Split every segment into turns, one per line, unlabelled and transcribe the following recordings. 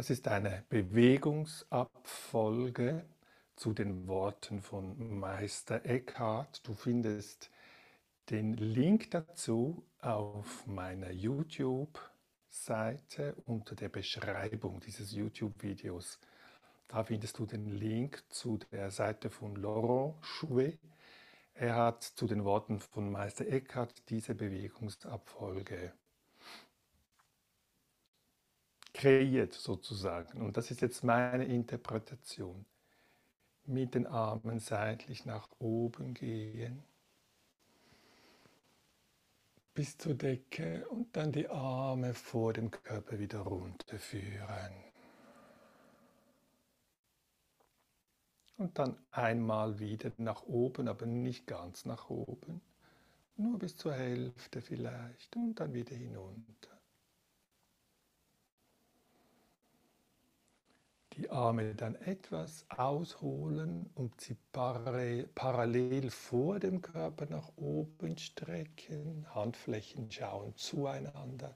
Das ist eine Bewegungsabfolge zu den Worten von Meister Eckhart. Du findest den Link dazu auf meiner YouTube-Seite unter der Beschreibung dieses YouTube-Videos. Da findest du den Link zu der Seite von Laurent Chouet. Er hat zu den Worten von Meister Eckhart diese Bewegungsabfolge kreiert sozusagen. Und das ist jetzt meine Interpretation. Mit den Armen seitlich nach oben gehen bis zur Decke und dann die Arme vor dem Körper wieder runterführen. Und dann einmal wieder nach oben, aber nicht ganz nach oben. Nur bis zur Hälfte vielleicht und dann wieder hinunter. Die Arme dann etwas ausholen und sie parallel vor dem Körper nach oben strecken, Handflächen schauen zueinander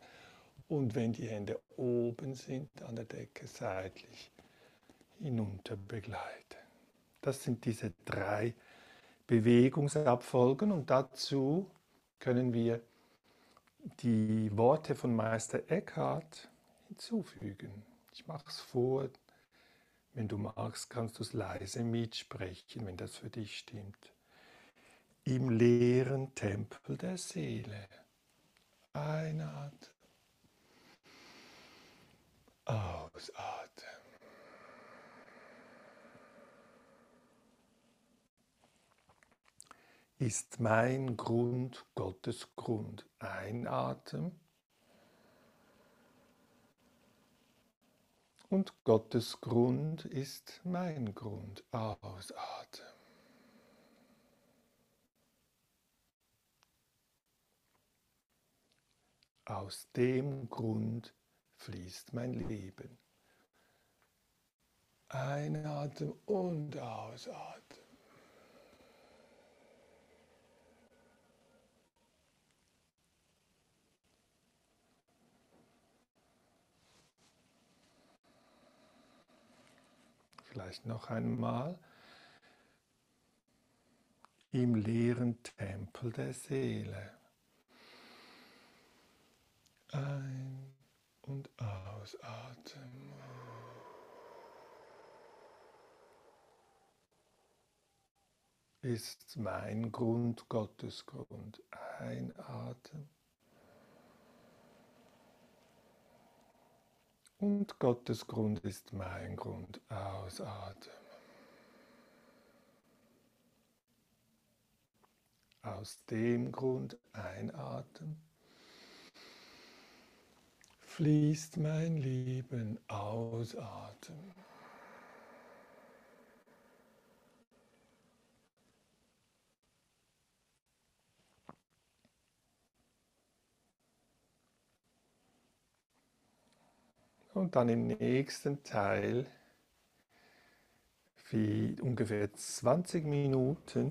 und wenn die Hände oben sind an der Decke seitlich hinunter begleiten. Das sind diese drei Bewegungsabfolgen und dazu können wir die Worte von Meister Eckhart hinzufügen. Ich mache es vor, wenn du magst, kannst du es leise mitsprechen, wenn das für dich stimmt. Im leeren Tempel der Seele. Einatmen. Ausatmen. Ist mein Grund Gottes Grund? Einatmen. Und Gottes Grund ist mein Grund. Ausatmen. Aus dem Grund fließt mein Leben. Einatmen und ausatmen. Vielleicht noch einmal. Im leeren Tempel der Seele. Ein- und ausatmen. Ist mein Grund Gottes Grund. Einatmen. Und Gottes Grund ist mein Grund. Ausatmen. Aus dem Grund einatmen. Fließt mein Leben ausatmen. Und dann im nächsten Teil, wie ungefähr 20 Minuten,